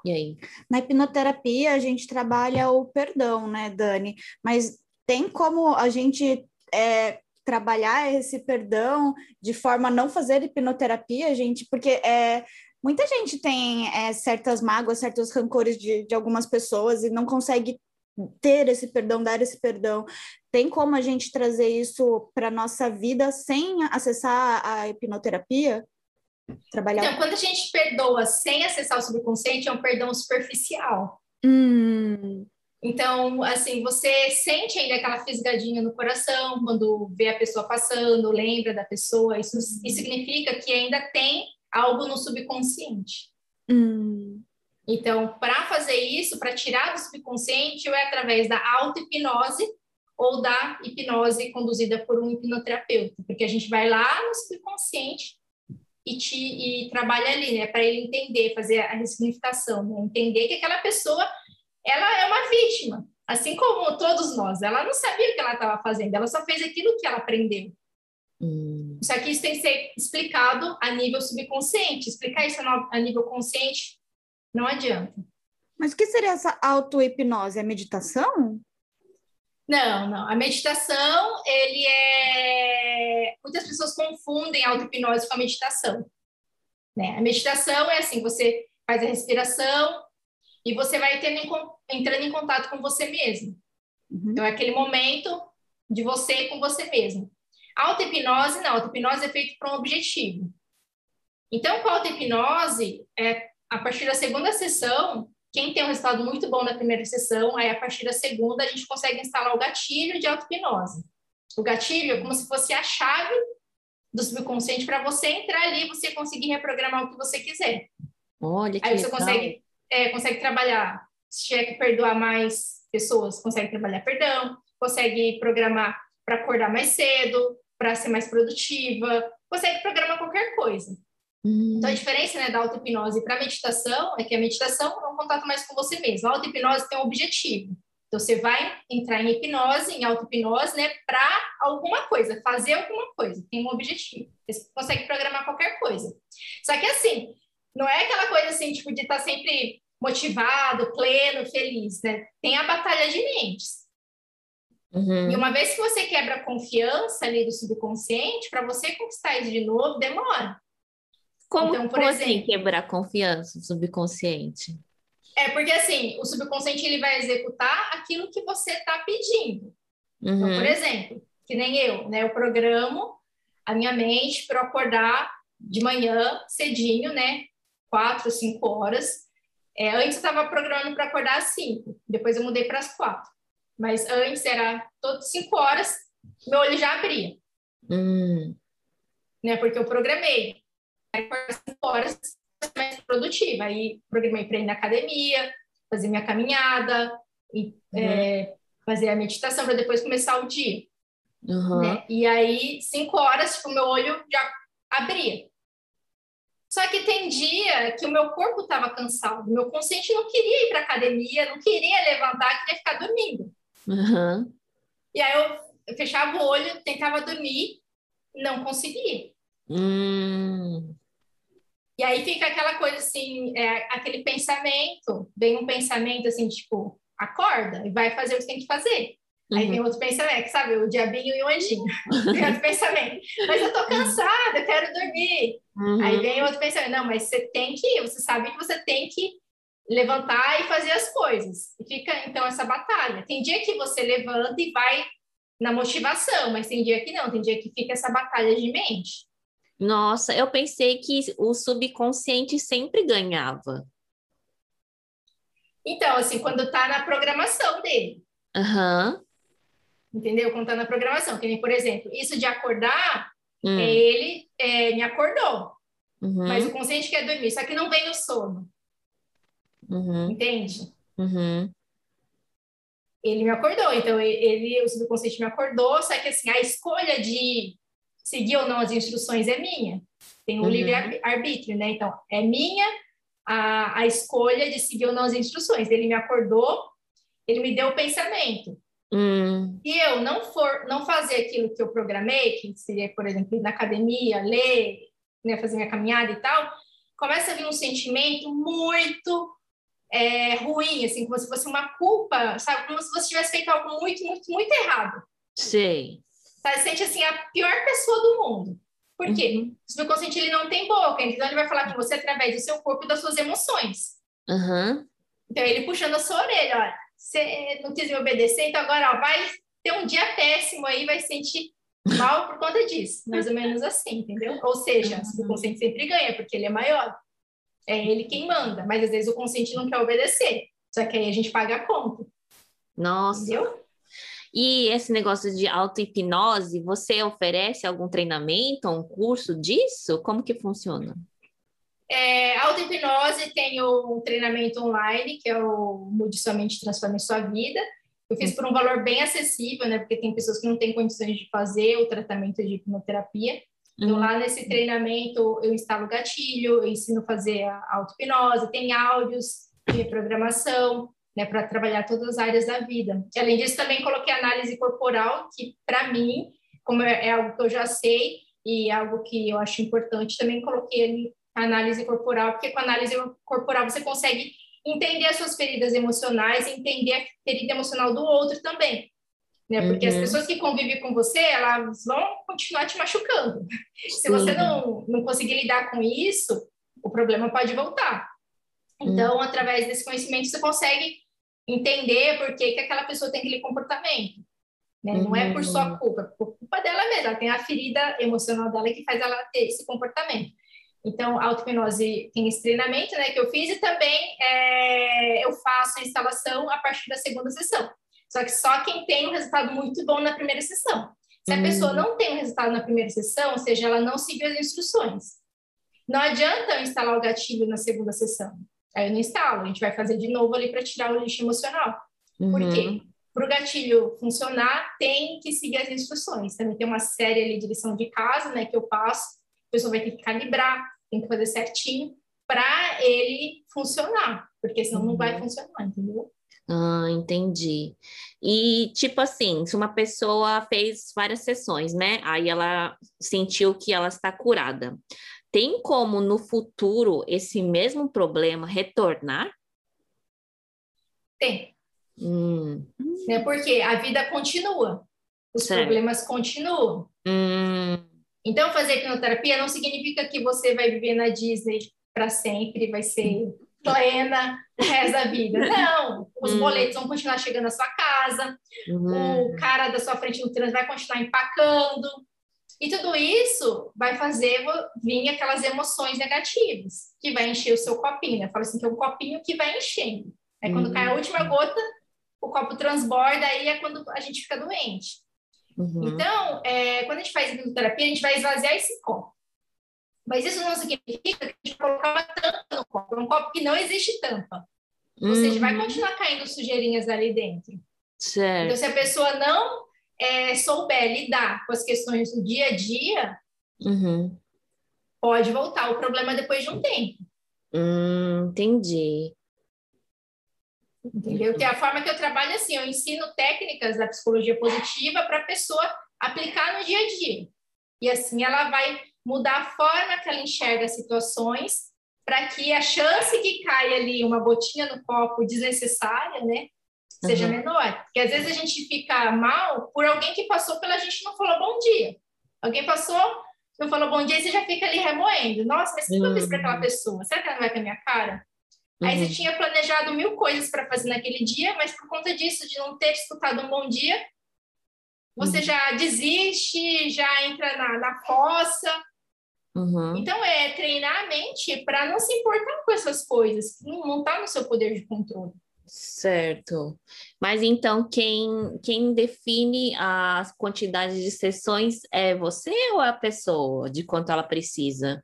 E aí? Na hipnoterapia, a gente trabalha o perdão, né, Dani? Mas tem como a gente é, trabalhar esse perdão de forma a não fazer hipnoterapia, gente? Porque é, muita gente tem é, certas mágoas, certos rancores de, de algumas pessoas e não consegue ter esse perdão, dar esse perdão. Tem como a gente trazer isso para nossa vida sem acessar a hipnoterapia? Trabalhar. Então, quando a gente perdoa sem acessar o subconsciente, é um perdão superficial. Hum. Então, assim, você sente ainda aquela fisgadinha no coração quando vê a pessoa passando, lembra da pessoa. Isso, isso significa que ainda tem algo no subconsciente. Hum. Então, para fazer isso, para tirar do subconsciente, ou é através da auto-hipnose ou da hipnose conduzida por um hipnoterapeuta, porque a gente vai lá no subconsciente e, te, e trabalha ali, né, para ele entender, fazer a ressignificação, né? entender que aquela pessoa ela é uma vítima, assim como todos nós. Ela não sabia o que ela estava fazendo, ela só fez aquilo que ela aprendeu. Hum. Só que isso tem que ser explicado a nível subconsciente. Explicar isso a nível consciente não adianta. Mas o que seria essa auto-hipnose? É meditação? Não, não. A meditação, ele é... Muitas pessoas confundem a auto-hipnose com a meditação. Né? A meditação é assim, você faz a respiração, e você vai tendo, entrando em contato com você mesmo. Uhum. Então, é aquele momento de você com você mesmo. Auto-hipnose, não. Auto-hipnose é feita para um objetivo. Então, com a auto-hipnose, é, a partir da segunda sessão, quem tem um resultado muito bom na primeira sessão, aí a partir da segunda a gente consegue instalar o gatilho de auto-hipnose. O gatilho é como se fosse a chave do subconsciente para você entrar ali e você conseguir reprogramar o que você quiser. Olha que Aí você legal. consegue é, consegue trabalhar, se tiver que perdoar mais pessoas, consegue trabalhar perdão, consegue programar para acordar mais cedo, para ser mais produtiva, consegue programar qualquer coisa. Hum. Então, a diferença né, da auto-hipnose para a meditação é que a meditação é um contato mais com você mesmo. A auto-hipnose tem um objetivo. Então, você vai entrar em hipnose, em auto-hipnose, né, para alguma coisa, fazer alguma coisa, tem um objetivo. Você consegue programar qualquer coisa. Só que, assim, não é aquela coisa assim, tipo, de estar tá sempre motivado, pleno, feliz, né? Tem a batalha de mentes. Uhum. E uma vez que você quebra a confiança ali do subconsciente, para você conquistar isso de novo, demora. Como, então, por como assim exemplo, assim quebrar a confiança do subconsciente? É porque assim, o subconsciente ele vai executar aquilo que você está pedindo. Uhum. Então, por exemplo, que nem eu, né? Eu programo a minha mente para acordar de manhã cedinho, né? Quatro, cinco horas. É, antes eu estava programando para acordar às cinco, depois eu mudei para as quatro. Mas antes era todas cinco horas, meu olho já abria. Hum. Né, porque eu programei. Acordar cinco horas mais produtiva. Aí programei para ir na academia, fazer minha caminhada, e, uhum. é, fazer a meditação para depois começar o dia. Uhum. Né? E aí, cinco horas, tipo, meu olho já abria. Só que tem dia que o meu corpo estava cansado, meu consciente não queria ir para academia, não queria levantar, queria ficar dormindo. Uhum. E aí eu, fechava o olho, tentava dormir, não conseguia. Hum. E aí fica aquela coisa assim, é, aquele pensamento, vem um pensamento assim, tipo, acorda e vai fazer o que tem que fazer. Uhum. Aí vem outro pensamento, sabe? O diabinho e o anjinho. Vem outro pensamento. Mas eu tô cansada, eu quero dormir. Uhum. Aí vem outro pensamento. Não, mas você tem que ir, você sabe que você tem que levantar e fazer as coisas. E fica, então, essa batalha. Tem dia que você levanta e vai na motivação, mas tem dia que não, tem dia que fica essa batalha de mente. Nossa, eu pensei que o subconsciente sempre ganhava. Então, assim, quando tá na programação dele. Aham. Uhum. Entendeu? Tá na programação. Que nem, por exemplo, isso de acordar, hum. ele é, me acordou. Uhum. Mas o consciente quer dormir, só que não vem no sono. Uhum. Entende? Uhum. Ele me acordou, então ele, o subconsciente me acordou, só que assim, a escolha de seguir ou não as instruções é minha. Tem o uhum. livre-arbítrio, né? Então, é minha a, a escolha de seguir ou não as instruções. Ele me acordou, ele me deu o pensamento. Hum. Se eu não for, não fazer aquilo que eu programei, que seria, por exemplo, ir na academia, ler, né, fazer minha caminhada e tal, começa a vir um sentimento muito é, ruim, assim, como se fosse uma culpa, sabe? Como se você tivesse feito algo muito, muito, muito errado. Sei. Você sente, assim, a pior pessoa do mundo. Por quê? Uhum. O subconsciente, ele não tem boca, então ele vai falar com você através do seu corpo e das suas emoções. Uhum. Então, ele puxando a sua orelha, olha, você não quis me obedecer, então agora, ó, vai ter um dia péssimo aí, vai sentir mal por conta disso. Mais ou menos assim, entendeu? Ou seja, o subconsciente sempre ganha, porque ele é maior. É ele quem manda, mas às vezes o consciente não quer obedecer. Só que aí a gente paga a conta. Nossa. Entendeu? E esse negócio de auto-hipnose, você oferece algum treinamento, um curso disso? Como que funciona? É, auto-hipnose tem um treinamento online, que é o Mude Sua Mente Transforme Sua Vida. Eu fiz por um valor bem acessível, né? Porque tem pessoas que não têm condições de fazer o tratamento de hipnoterapia. Então, uhum. lá nesse treinamento, eu instalo gatilho, eu ensino a fazer a auto-hipnose, tem áudios de programação, né, para trabalhar todas as áreas da vida. E, além disso, também coloquei análise corporal, que para mim, como é, é, algo que eu já sei e é algo que eu acho importante, também coloquei ali a análise corporal, porque com a análise corporal você consegue entender as suas feridas emocionais, entender a ferida emocional do outro também né? Porque uhum. as pessoas que convivem com você, elas vão continuar te machucando. Sim. Se você não, não conseguir lidar com isso, o problema pode voltar. Então, uhum. através desse conhecimento, você consegue entender por que, que aquela pessoa tem aquele comportamento. Né? Uhum. Não é por sua uhum. culpa, é por culpa dela mesma. Ela tem a ferida emocional dela que faz ela ter esse comportamento. Então, a auto-hipnose tem esse treinamento né, que eu fiz e também é, eu faço a instalação a partir da segunda sessão. Só que só quem tem um resultado muito bom na primeira sessão. Se a pessoa uhum. não tem um resultado na primeira sessão, ou seja, ela não seguiu as instruções, não adianta eu instalar o gatilho na segunda sessão. Aí eu não instalo, a gente vai fazer de novo ali para tirar o lixo emocional. Uhum. Por quê? Uhum. Para o gatilho funcionar, tem que seguir as instruções. Também tem uma série ali de lição de casa, né, que eu passo. A pessoa vai ter que calibrar, tem que fazer certinho para ele funcionar, porque senão uhum. não vai uhum. funcionar, entendeu? Ah, entendi. E, tipo assim, se uma pessoa fez várias sessões, né? Aí ela sentiu que ela está curada. Tem como no futuro esse mesmo problema retornar? Tem. Hum. Né? Porque a vida continua, os certo. problemas continuam. Hum. Então, fazer quimioterapia não significa que você vai viver na Disney para sempre, vai ser plena o resto da vida. Não, os hum. boletos vão continuar chegando na sua casa, uhum. o cara da sua frente no trânsito vai continuar empacando. E tudo isso vai fazer vir aquelas emoções negativas, que vai encher o seu copinho. Eu falo assim, que é um copinho que vai enchendo. Aí quando uhum. cai a uhum. última gota, o copo transborda, aí é quando a gente fica doente. Uhum. Então, é, quando a gente faz terapia, a gente vai esvaziar esse copo. Mas isso não significa que a gente vai colocar uma tampa no copo, um copo que não existe tampa. Ou uhum. seja, vai continuar caindo sujeirinhas ali dentro. Certo. Então, se a pessoa não é, souber lidar com as questões do dia a dia, uhum. pode voltar o problema depois de um tempo. Hum, entendi. Entendeu? Que é a forma que eu trabalho assim, eu ensino técnicas da psicologia positiva para a pessoa aplicar no dia a dia. E assim ela vai mudar a forma que ela enxerga as situações para que a chance que caia ali uma gotinha no copo desnecessária, né, seja uhum. menor. Porque às vezes a gente fica mal por alguém que passou pela gente e não falou bom dia. Alguém passou, não falou bom dia e você já fica ali remoendo. Nossa, mas o que eu fiz para aquela uhum. pessoa? Será que ela não vai com a minha cara? Uhum. Aí você uhum. tinha planejado mil coisas para fazer naquele dia, mas por conta disso, de não ter escutado um bom dia, você uhum. já desiste, já entra na, na fossa. Uhum. Então, é treinar a mente para não se importar com essas coisas, não está no seu poder de controle. Certo. Mas então, quem, quem define a quantidade de sessões é você ou a pessoa, de quanto ela precisa?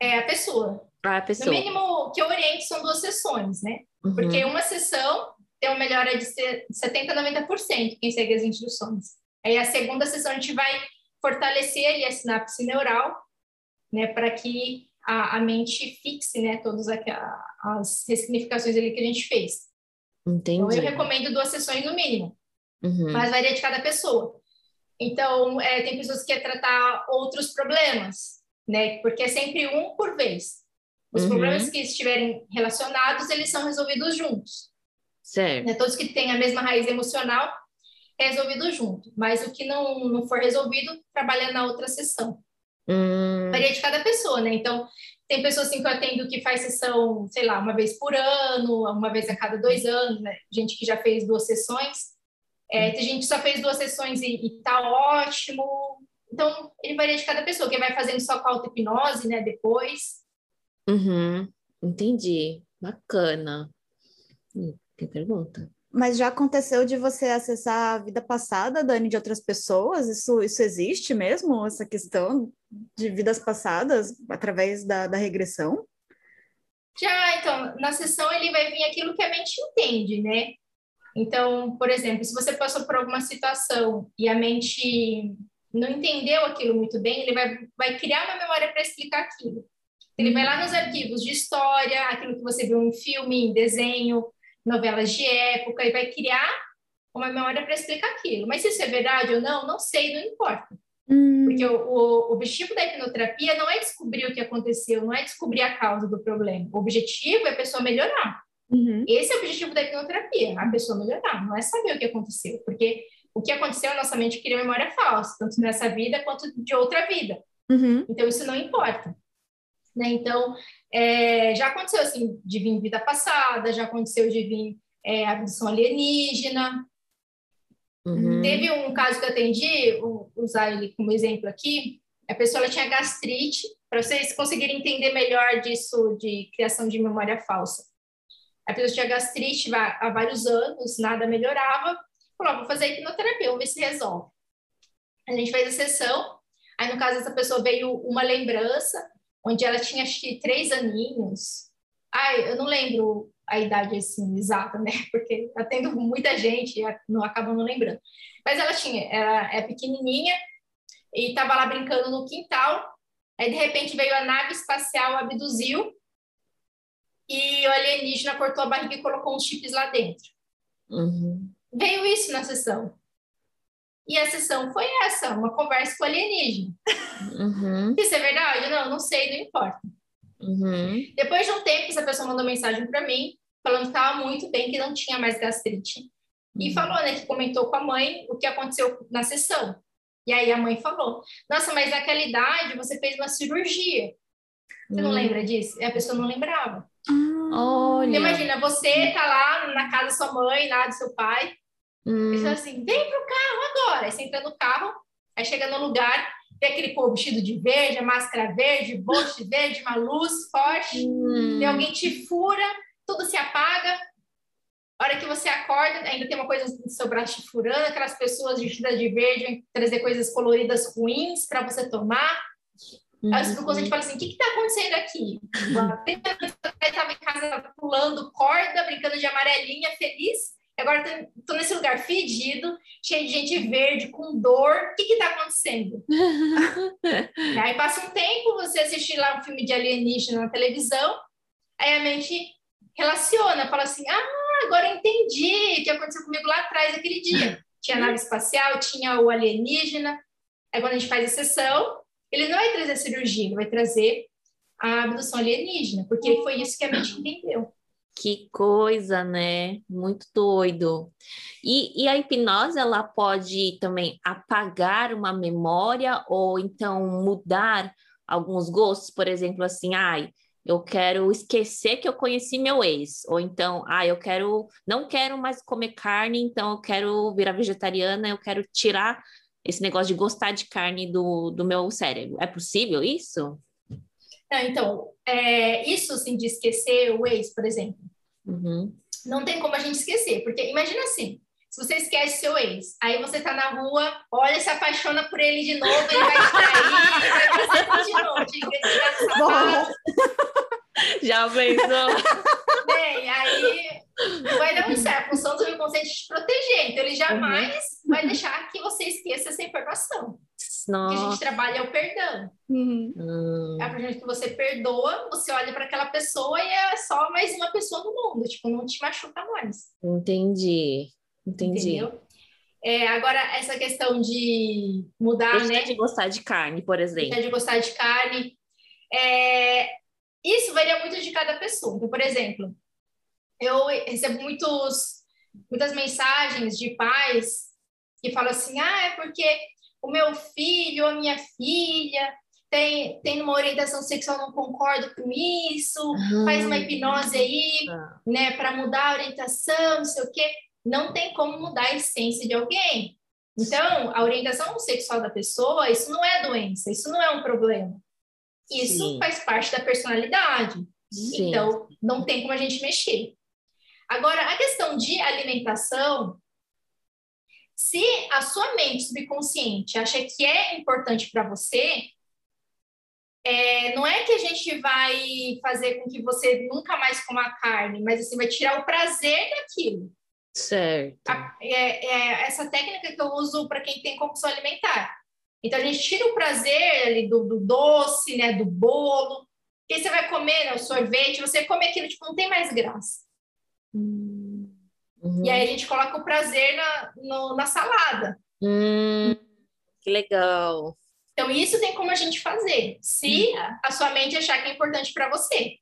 É a pessoa. Ah, a pessoa. No mínimo, que eu oriento são duas sessões, né? Uhum. Porque uma sessão tem uma melhora de 70% a 90%, quem segue as instruções. Aí a segunda sessão a gente vai fortalecer ali a sinapse neural, né, para que a, a, mente fixe, né, todas as ressignificações ali que a gente fez. Entendi. Então eu recomendo duas sessões no mínimo, uhum. mas varia de cada pessoa. Então, é, tem pessoas que querem tratar outros problemas, né, porque é sempre um por vez. Os uhum. problemas que estiverem relacionados, eles são resolvidos juntos. Certo. Né? Todos que têm a mesma raiz emocional, é resolvido junto. Mas o que não, não for resolvido, trabalha na outra sessão. Hum. Varia de cada pessoa, né? Então, tem pessoas assim que eu atendo que faz sessão, sei lá, uma vez por ano, uma vez a cada dois anos, né? Gente que já fez duas sessões. É, tem gente que só fez duas sessões e, e tá ótimo. Então, ele varia de cada pessoa. Quem vai fazendo só com auto-hipnose, né? Depois. Uhum. Entendi. Bacana. Tem pergunta? Mas já aconteceu de você acessar a vida passada, Dani, de outras pessoas? Isso, isso existe mesmo, essa questão de vidas passadas através da, da regressão? Já, então, na sessão ele vai vir aquilo que a mente entende, né? Então, por exemplo, se você passou por alguma situação e a mente não entendeu aquilo muito bem, ele vai, vai criar uma memória para explicar aquilo. Ele vai lá nos arquivos de história, aquilo que você viu em filme, em desenho, novelas de época e vai criar uma memória para explicar aquilo. Mas se isso é verdade ou não, não sei, não importa. Hum. Porque o, o, objetivo da hipnoterapia não é descobrir o que aconteceu, não é descobrir a causa do problema. O objetivo é a pessoa melhorar. Uhum. Esse é o objetivo da hipnoterapia, a pessoa melhorar, não é saber o que aconteceu. Porque o que aconteceu, a nossa mente cria memória falsa, tanto nessa vida quanto de outra vida. Uhum. Então, isso não importa. Né? Então, é, já aconteceu assim, de vir vida passada, já aconteceu de vir é, abdução alienígena. Uhum. Teve um caso que eu atendi, vou usar ele como exemplo aqui, a pessoa tinha gastrite, para vocês conseguirem entender melhor disso de criação de memória falsa. A pessoa tinha gastrite há vários anos, nada melhorava, falou, vou fazer hipnoterapia, vamos ver se resolve. A gente fez a sessão, aí no caso essa pessoa veio uma lembrança, onde ela tinha acho que três aninhos. Ai, eu não lembro a idade assim exata, né? Porque atendo muita gente e não acabo não lembrando. Mas ela tinha, ela é pequenininha e estava lá brincando no quintal. Aí de repente veio a nave espacial, abduziu e o alienígena cortou a barriga e colocou uns chips lá dentro. Uhum. Veio isso na sessão. E a sessão foi essa, uma conversa com o alienígena. Uhum. Isso é verdade? Não, não sei, não importa. Uhum. Depois de um tempo, essa pessoa mandou mensagem para mim, falando que estava muito bem, que não tinha mais gastrite. E uhum. falou, né, que comentou com a mãe o que aconteceu na sessão. E aí a mãe falou: Nossa, mas naquela idade você fez uma cirurgia. Você não hum. lembra disso? E a pessoa não lembrava. Olha. Imagina, você tá lá na casa da sua mãe, lá do seu pai, Hum. E fala assim, vem pro carro agora. Aí você entra no carro, aí chega no lugar, tem aquele povo vestido de verde, a máscara verde, bote verde, uma luz forte, hum. tem alguém te fura, tudo se apaga. A hora que você acorda, ainda tem uma coisa no seu braço te furando, aquelas pessoas vestidas de verde trazer coisas coloridas ruins para você tomar. Uhum. Aí a gente fala assim: o que está acontecendo aqui? estava em casa pulando corda, brincando de amarelinha, feliz. Agora tô nesse lugar fedido, cheio de gente verde, com dor. O que que tá acontecendo? aí passa um tempo, você assiste lá um filme de alienígena na televisão, aí a mente relaciona, fala assim: ah, agora eu entendi o que aconteceu comigo lá atrás, aquele dia. Tinha nave espacial, tinha o alienígena. Aí quando a gente faz a sessão, ele não vai trazer cirurgia, ele vai trazer a abdução alienígena, porque foi isso que a mente entendeu. Que coisa, né? Muito doido. E, e, a hipnose, ela pode também apagar uma memória ou então mudar alguns gostos, por exemplo, assim, ai, eu quero esquecer que eu conheci meu ex, ou então, ah, eu quero, não quero mais comer carne, então eu quero virar vegetariana, eu quero tirar esse negócio de gostar de carne do, do meu cérebro. É possível isso? Então, é, isso assim de esquecer o ex, por exemplo, uhum. não tem como a gente esquecer, porque imagina assim, se você esquece seu ex, aí você tá na rua, olha, se apaixona por ele de novo, ele vai te trair, vai fazer tudo de novo, de Já pensou? Bem, aí vai dar um certo. A função do subconsciente te proteger. Então, ele jamais uhum. vai deixar que você esqueça essa informação. Nossa. O que a gente trabalha é o perdão. Uhum. Hum. É a partir que você perdoa, você olha para aquela pessoa e é só mais uma pessoa no mundo. Tipo, não te machuca mais. Entendi. Entendi. Entendeu? É, agora, essa questão de mudar, Deixa né? de gostar de carne, por exemplo. Deixar de gostar de carne. É, isso varia muito de cada pessoa. Então, por exemplo, eu recebo muitos, muitas mensagens de pais que falam assim: ah, é porque o meu filho ou a minha filha tem, tem uma orientação sexual, não concordo com isso, uhum. faz uma hipnose aí, uhum. né, para mudar a orientação, não sei o quê. Não tem como mudar a essência de alguém. Então, a orientação sexual da pessoa, isso não é doença, isso não é um problema. Isso Sim. faz parte da personalidade. Sim. Então, não tem como a gente mexer. Agora, a questão de alimentação, se a sua mente subconsciente acha que é importante para você, é, não é que a gente vai fazer com que você nunca mais coma carne, mas assim, vai tirar o prazer daquilo. Certo. A, é, é essa técnica que eu uso para quem tem compulsão alimentar. Então a gente tira o prazer ali do, do doce, né, do bolo. Porque você vai comer né, o sorvete, você come aquilo, tipo, não tem mais graça. Uhum. E aí a gente coloca o prazer na, no, na salada. Hum, que legal. Então, isso tem como a gente fazer, se uhum. a sua mente achar que é importante para você.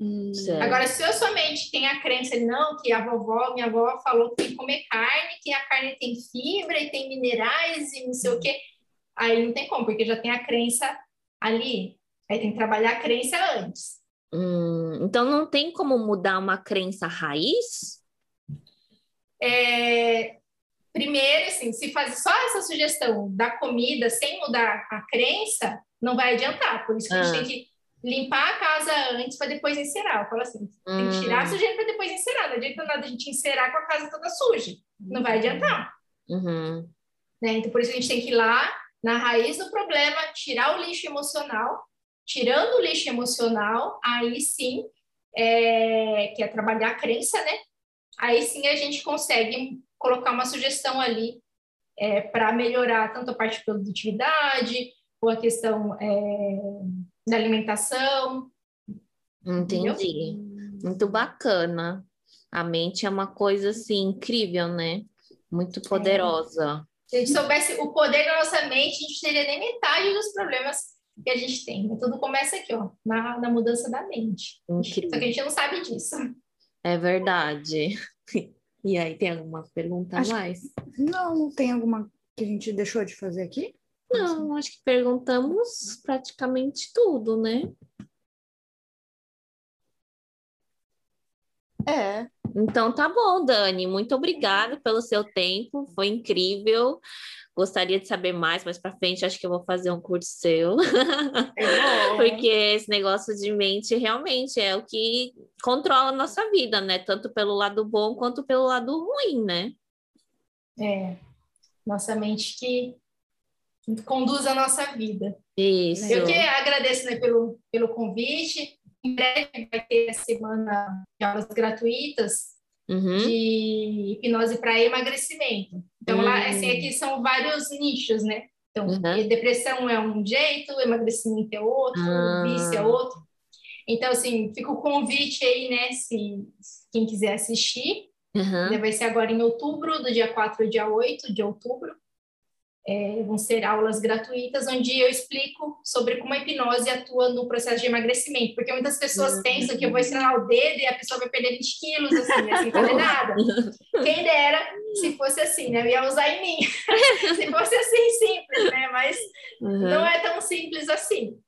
Hum. Agora, se a sua mente tem a crença, não, que a vovó, minha avó falou que tem que comer carne, que a carne tem fibra e tem minerais e não sei o quê, aí não tem como, porque já tem a crença ali. Aí tem que trabalhar a crença antes. Hum, então não tem como mudar uma crença raiz? É, primeiro, assim, se fazer só essa sugestão da comida sem mudar a crença, não vai adiantar. Por isso que ah. a gente ah. tem que limpar a casa antes para depois encerar. Eu falo assim, tem que tirar a hum. sujeira para depois encerar. Não adianta nada a gente encerar com a casa toda suja. Não vai adiantar. Uhum. Né? Então, por isso a gente tem que ir lá na raiz do problema, tirar o lixo emocional. Tirando o lixo emocional, aí sim, é, que é trabalhar a crença, né? Aí sim a gente consegue colocar uma sugestão ali é, para melhorar tanto a parte de produtividade, ou a questão é, da alimentação. Entendi. Entendeu? Muito bacana. A mente é uma coisa assim incrível, né? Muito é. poderosa. É. Se a gente soubesse o poder da nossa mente, a gente teria nem metade dos problemas que a gente tem. Tudo começa aqui, ó, na, na mudança da mente. Incrível. Só que a gente não sabe disso. É verdade. E aí, tem alguma pergunta a mais? Não, não tem alguma que a gente deixou de fazer aqui? Não, acho que perguntamos praticamente tudo, né? É. Então tá bom, Dani. Muito obrigada pelo seu tempo. Foi incrível. Gostaria de saber mais, mas para frente acho que eu vou fazer um curso seu. É Porque esse negócio de mente realmente é o que controla a nossa vida, né? Tanto pelo lado bom quanto pelo lado ruim, né? É. Nossa mente que conduz a nossa vida. Isso. Eu que agradeço né, pelo, pelo convite. Em breve vai ter a semana de aulas gratuitas uhum. de hipnose para emagrecimento. Então, uhum. lá, assim, aqui são vários nichos, né? Então, uhum. depressão é um jeito, emagrecimento é outro, uhum. vício é outro. Então, assim, fica o convite aí, né? Se quem quiser assistir. Uhum. Vai ser agora em outubro, do dia 4 ao dia 8 de outubro. É, vão ser aulas gratuitas onde eu explico sobre como a hipnose atua no processo de emagrecimento, porque muitas pessoas uhum. pensam que eu vou ensinar o dedo e a pessoa vai perder 20 quilos, assim, assim, fazer nada. Quem dera se fosse assim, né? Eu ia usar em mim. se fosse assim, simples, né? Mas uhum. não é tão simples assim.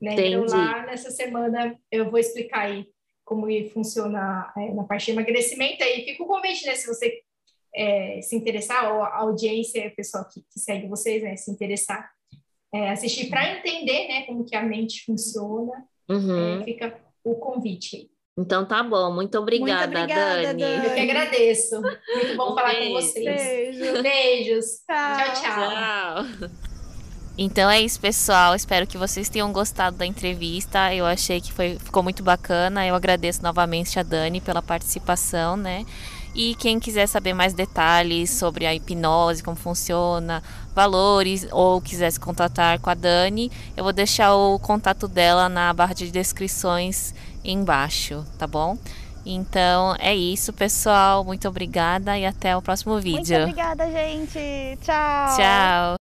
Né? Então, lá nessa semana eu vou explicar aí como funciona é, na parte de emagrecimento. Aí fica o convite, né? Se você é, se interessar, ou a audiência, o pessoal que, que segue vocês, né? Se interessar, é, assistir para entender, né? Como que a mente funciona. Uhum. É, fica o convite. Então tá bom, muito obrigada, muito obrigada Dani. Dani. Eu que agradeço. Muito bom um falar beijo. com vocês. Beijo. Beijos. Tchau, tchau. tchau. Então é isso, pessoal. Espero que vocês tenham gostado da entrevista. Eu achei que foi, ficou muito bacana. Eu agradeço novamente a Dani pela participação, né? E quem quiser saber mais detalhes sobre a hipnose, como funciona, valores, ou quiser se contatar com a Dani, eu vou deixar o contato dela na barra de descrições embaixo, tá bom? Então é isso, pessoal. Muito obrigada e até o próximo vídeo. Muito obrigada, gente. Tchau. Tchau.